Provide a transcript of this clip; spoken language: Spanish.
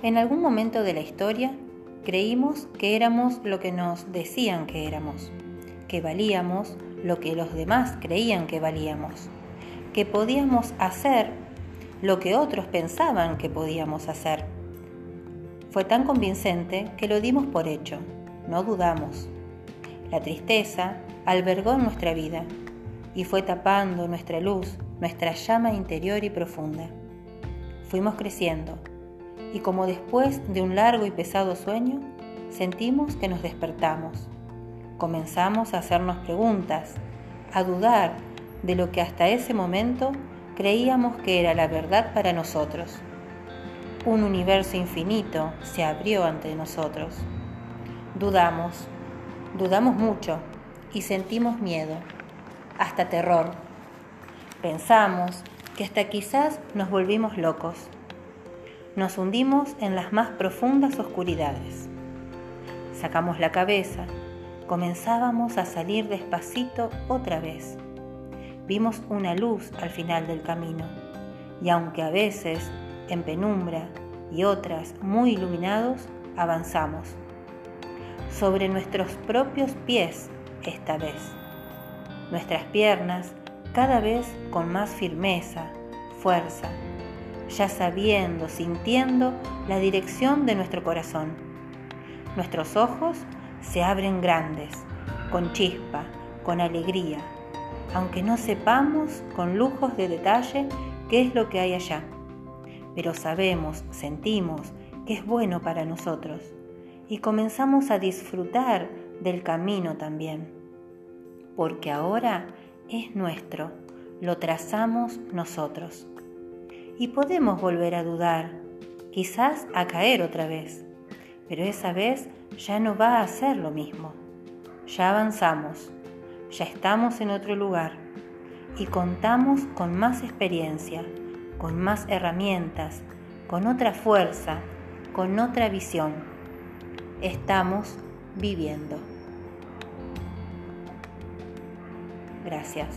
En algún momento de la historia creímos que éramos lo que nos decían que éramos, que valíamos lo que los demás creían que valíamos, que podíamos hacer lo que otros pensaban que podíamos hacer. Fue tan convincente que lo dimos por hecho, no dudamos. La tristeza albergó nuestra vida y fue tapando nuestra luz, nuestra llama interior y profunda. Fuimos creciendo y como después de un largo y pesado sueño, sentimos que nos despertamos. Comenzamos a hacernos preguntas, a dudar de lo que hasta ese momento creíamos que era la verdad para nosotros. Un universo infinito se abrió ante nosotros. Dudamos, dudamos mucho y sentimos miedo, hasta terror. Pensamos que hasta quizás nos volvimos locos. Nos hundimos en las más profundas oscuridades. Sacamos la cabeza, comenzábamos a salir despacito otra vez. Vimos una luz al final del camino y aunque a veces en penumbra y otras muy iluminados, avanzamos. Sobre nuestros propios pies esta vez. Nuestras piernas cada vez con más firmeza, fuerza, ya sabiendo, sintiendo la dirección de nuestro corazón. Nuestros ojos se abren grandes, con chispa, con alegría, aunque no sepamos con lujos de detalle qué es lo que hay allá. Pero sabemos, sentimos que es bueno para nosotros y comenzamos a disfrutar del camino también, porque ahora es nuestro, lo trazamos nosotros y podemos volver a dudar, quizás a caer otra vez, pero esa vez ya no va a ser lo mismo. Ya avanzamos, ya estamos en otro lugar y contamos con más experiencia, con más herramientas, con otra fuerza, con otra visión. Estamos viviendo. Gracias.